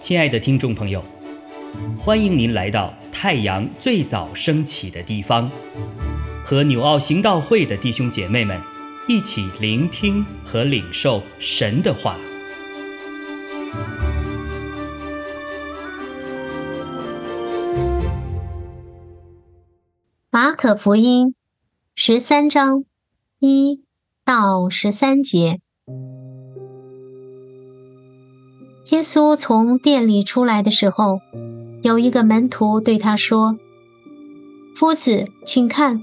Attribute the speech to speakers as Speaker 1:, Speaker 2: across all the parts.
Speaker 1: 亲爱的听众朋友，欢迎您来到太阳最早升起的地方，和纽奥行道会的弟兄姐妹们一起聆听和领受神的话。
Speaker 2: 马可福音十三章一到十三节。耶稣从店里出来的时候，有一个门徒对他说：“夫子，请看，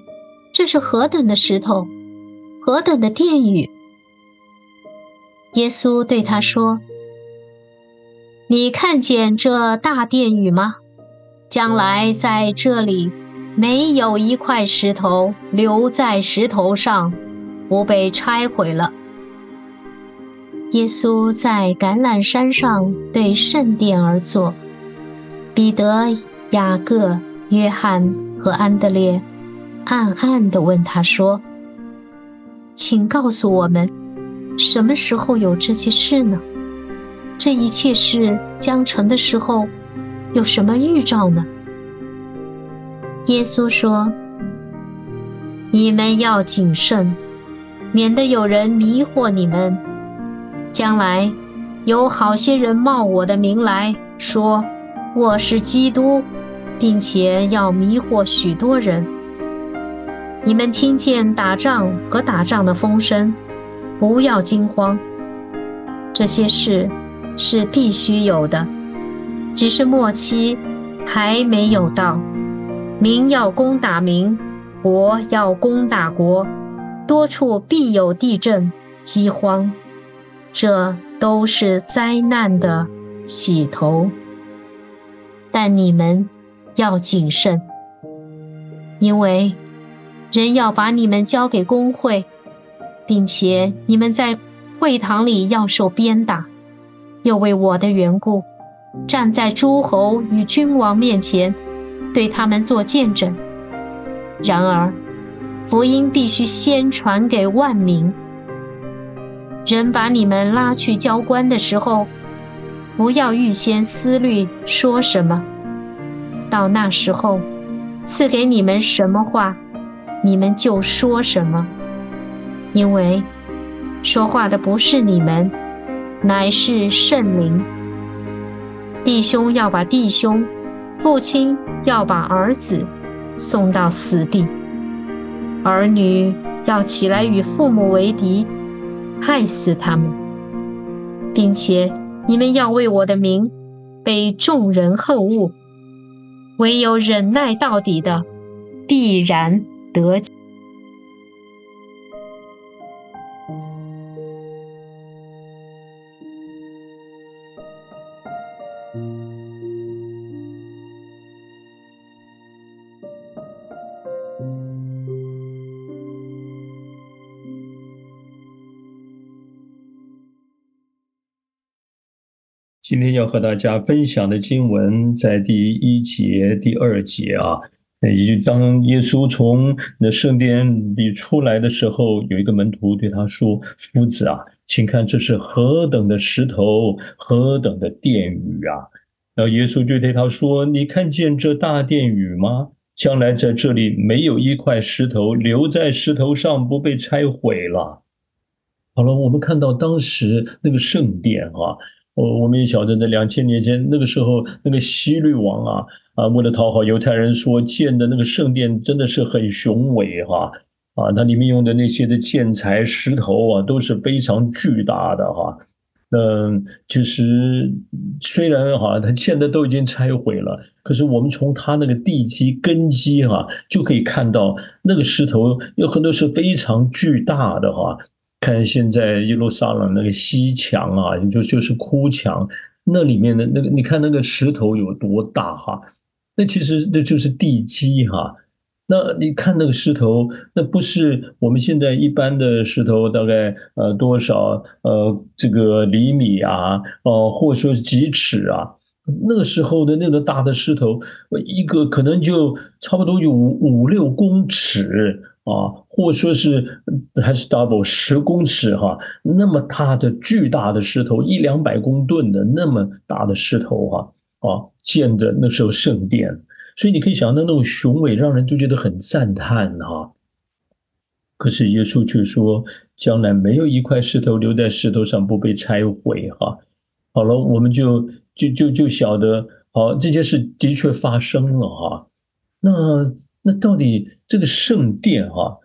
Speaker 2: 这是何等的石头，何等的殿宇！”耶稣对他说：“你看见这大殿宇吗？将来在这里没有一块石头留在石头上，不被拆毁了。”耶稣在橄榄山上对圣殿而坐，彼得、雅各、约翰和安德烈暗暗地问他说：“请告诉我们，什么时候有这些事呢？这一切事将成的时候，有什么预兆呢？”耶稣说：“你们要谨慎，免得有人迷惑你们。”将来有好些人冒我的名来说我是基督，并且要迷惑许多人。你们听见打仗和打仗的风声，不要惊慌。这些事是必须有的，只是末期还没有到。民要攻打民，国要攻打国，多处必有地震、饥荒。这都是灾难的起头，但你们要谨慎，因为人要把你们交给工会，并且你们在会堂里要受鞭打，又为我的缘故站在诸侯与君王面前，对他们做见证。然而，福音必须先传给万民。人把你们拉去交官的时候，不要预先思虑说什么。到那时候，赐给你们什么话，你们就说什么。因为说话的不是你们，乃是圣灵。弟兄要把弟兄，父亲要把儿子送到死地，儿女要起来与父母为敌。害死他们，并且你们要为我的名被众人厚恶，唯有忍耐到底的，必然得。
Speaker 3: 今天要和大家分享的经文在第一节、第二节啊，也就当耶稣从那圣殿里出来的时候，有一个门徒对他说：“夫子啊，请看这是何等的石头，何等的殿宇啊！”然后耶稣就对他说：“你看见这大殿宇吗？将来在这里没有一块石头留在石头上不被拆毁了。”好了，我们看到当时那个圣殿啊。我我们也晓得，在两千年前那个时候，那个希律王啊啊，为了讨好犹太人，所建的那个圣殿真的是很雄伟哈啊，它里面用的那些的建材石头啊，都是非常巨大的哈。嗯，其实虽然哈，它现在都已经拆毁了，可是我们从它那个地基根基哈，就可以看到那个石头有很多是非常巨大的哈。看现在耶路撒冷那个西墙啊，就就是哭墙，那里面的那个，你看那个石头有多大哈？那其实这就是地基哈。那你看那个石头，那不是我们现在一般的石头，大概呃多少呃这个厘米啊，哦或者说几尺啊？那个时候的那个大的石头，一个可能就差不多有五六公尺。啊，或说是还是 double 十公尺哈，那么大的巨大的石头，一两百公吨的那么大的石头哈，啊，建的那时候圣殿，所以你可以想到那种雄伟，让人就觉得很赞叹哈。可是耶稣却说，将来没有一块石头留在石头上不被拆毁哈。好了，我们就就就就晓得，好这件事的确发生了哈。那那到底这个圣殿哈，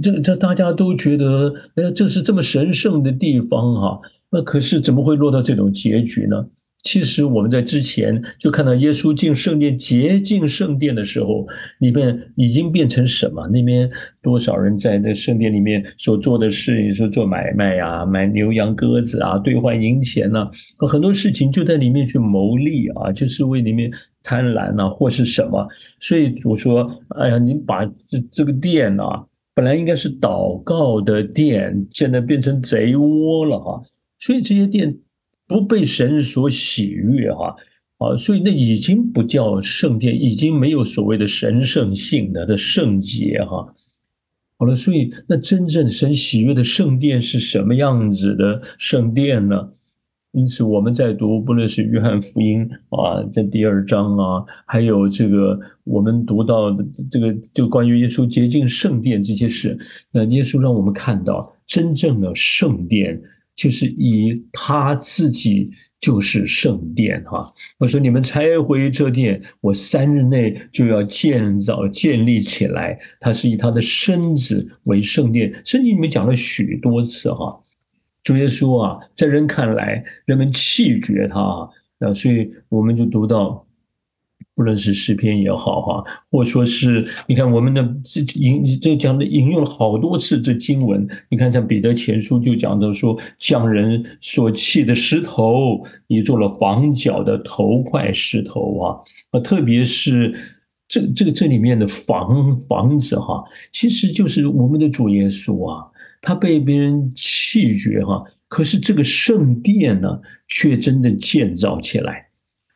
Speaker 3: 这这大家都觉得，哎，这是这么神圣的地方哈，那可是怎么会落到这种结局呢？其实我们在之前就看到耶稣进圣殿、洁净圣殿的时候，里面已经变成什么？那边多少人在那圣殿里面所做的事，你说做买卖呀、买牛羊鸽子啊、兑换银钱呐，很多事情就在里面去谋利啊，就是为里面贪婪呐，或是什么。所以我说，哎呀，你把这这个殿啊，本来应该是祷告的殿，现在变成贼窝了哈。所以这些殿。不被神所喜悦，哈啊，所以那已经不叫圣殿，已经没有所谓的神圣性的的圣洁，哈。好了，所以那真正神喜悦的圣殿是什么样子的圣殿呢？因此我们在读，不论是约翰福音啊，在第二章啊，还有这个我们读到的这个就关于耶稣洁净圣殿这些事，那耶稣让我们看到真正的圣殿。就是以他自己就是圣殿哈，我说你们拆毁这殿，我三日内就要建造建立起来。他是以他的身子为圣殿，圣经里面讲了许多次哈。主耶稣啊，在人看来，人们弃绝他啊，所以我们就读到。不论是诗篇也好哈，或说是你看我们的这引这讲的引用了好多次这经文，你看像彼得前书就讲到说，匠人所砌的石头，你做了房角的头块石头啊啊，特别是这这个这里面的房房子哈，其实就是我们的主耶稣啊，他被别人弃绝哈，可是这个圣殿呢，却真的建造起来。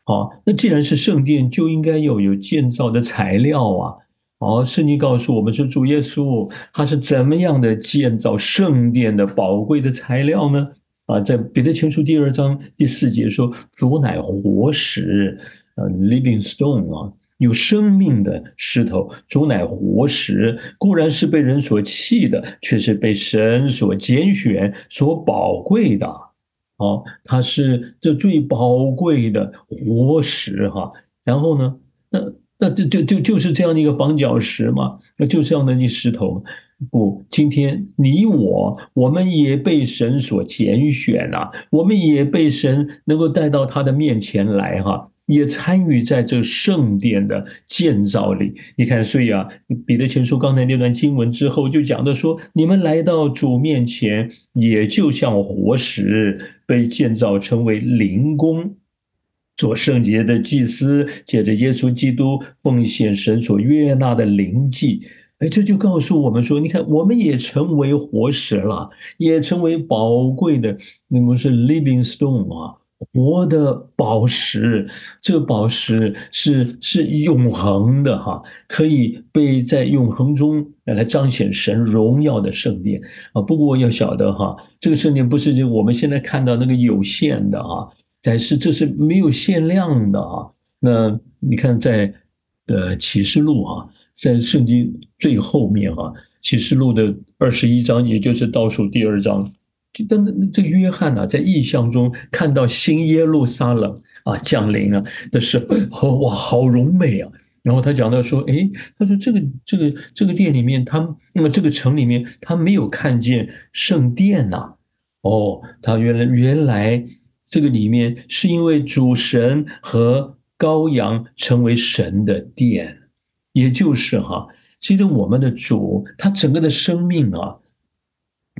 Speaker 3: 好，那既然是圣殿，就应该要有建造的材料啊。好，圣经告诉我们说，主耶稣他是怎么样的建造圣殿的宝贵的材料呢？啊，在彼得前书第二章第四节说，主乃活石，呃，living stone 啊，有生命的石头。主乃活石，固然是被人所弃的，却是被神所拣选、所宝贵的。好，它是这最宝贵的活石哈，然后呢，那那就就就就是这样的一个房角石嘛，那就这样的一石头。不，今天你我我们也被神所拣选啊，我们也被神能够带到他的面前来哈。也参与在这圣殿的建造里。你看，所以啊，彼得前书刚才那段经文之后，就讲的说，你们来到主面前，也就像活石被建造成为灵宫，做圣洁的祭司，借着耶稣基督奉献神所悦纳的灵祭。哎，这就告诉我们说，你看，我们也成为活石了，也成为宝贵的，那么是 living stone 啊。活的宝石，这宝石是是永恒的哈，可以被在永恒中来彰显神荣耀的圣殿啊。不过要晓得哈，这个圣殿不是就我们现在看到那个有限的啊，但是这是没有限量的啊。那你看在呃启示录啊，在圣经最后面啊，启示录的二十一章，也就是倒数第二章。就但这个约翰呢，在异象中看到新耶路撒冷啊降临了的时候，哇，好荣美啊！然后他讲到说，哎，他说这个这个这个殿里面，他那么这个城里面，他没有看见圣殿呐。哦，他原来原来这个里面是因为主神和羔羊成为神的殿，也就是哈，其实我们的主他整个的生命啊。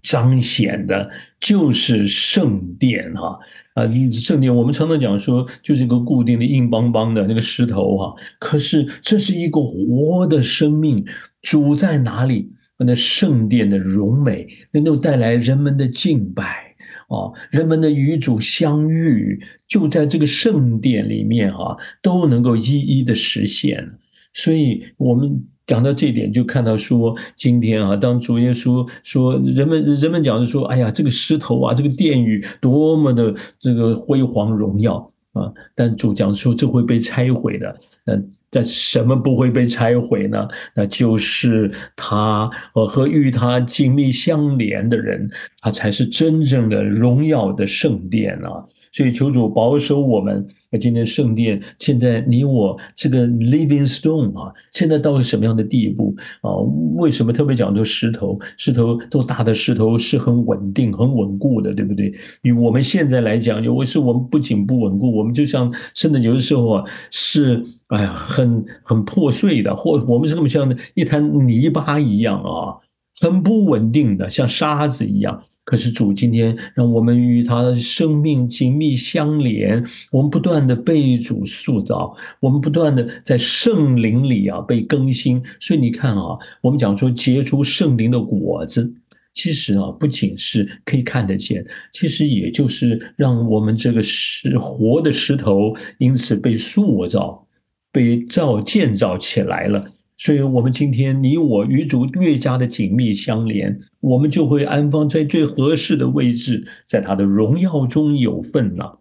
Speaker 3: 彰显的就是圣殿哈啊，圣殿我们常常讲说就是一个固定的硬邦邦的那个石头哈，可是这是一个活的生命，主在哪里？那圣殿的荣美能够带来人们的敬拜啊，人们的与主相遇就在这个圣殿里面哈，都能够一一的实现。所以，我们讲到这一点，就看到说，今天啊，当主耶稣说，人们人们讲的说，哎呀，这个石头啊，这个殿宇多么的这个辉煌荣耀啊，但主讲说这会被拆毁的，那在什么不会被拆毁呢？那就是他和与他紧密相连的人，它才是真正的荣耀的圣殿啊！所以求主保守我们。那今天圣殿，现在你我这个 living stone 啊，现在到了什么样的地步啊？为什么特别讲究石头？石头做大的石头是很稳定、很稳固的，对不对？以我们现在来讲，有时我们不仅不稳固，我们就像甚至有的时候啊，是哎呀，很很破碎的，或我们是那么像一滩泥巴一样啊，很不稳定的，像沙子一样。可是主今天让我们与他的生命紧密相连，我们不断的被主塑造，我们不断的在圣灵里啊被更新。所以你看啊，我们讲说结出圣灵的果子，其实啊不仅是可以看得见，其实也就是让我们这个石活的石头因此被塑造、被造建造起来了。所以，我们今天你我与主越加的紧密相连，我们就会安放在最合适的位置，在他的荣耀中有份了。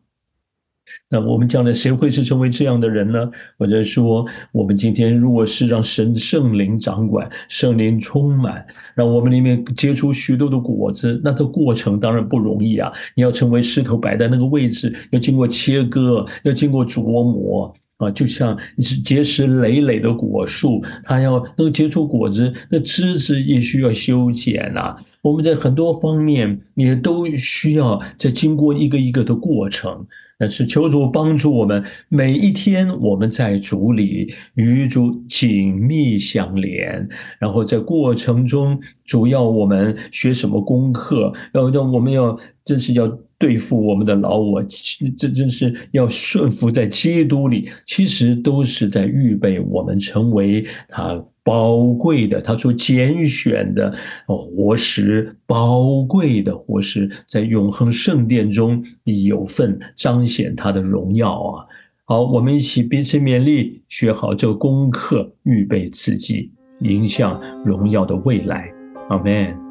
Speaker 3: 那我们将来谁会是成为这样的人呢？或者说，我们今天如果是让神圣灵掌管、圣灵充满，让我们里面结出许多的果子，那这过程当然不容易啊！你要成为石头摆在那个位置，要经过切割，要经过琢磨。啊，就像是结实累累的果树，它要能结出果子，那枝子也需要修剪呐。我们在很多方面也都需要在经过一个一个的过程。但是求主帮助我们，每一天我们在主里与主紧密相连，然后在过程中，主要我们学什么功课，要让我们要这是要。对付我们的老我，这真是要顺服在基督里，其实都是在预备我们成为他宝贵的、他所拣选的活石，宝贵的活石，在永恒圣殿中有份彰显他的荣耀啊！好，我们一起彼此勉励，学好这功课，预备自己，迎向荣耀的未来。阿门。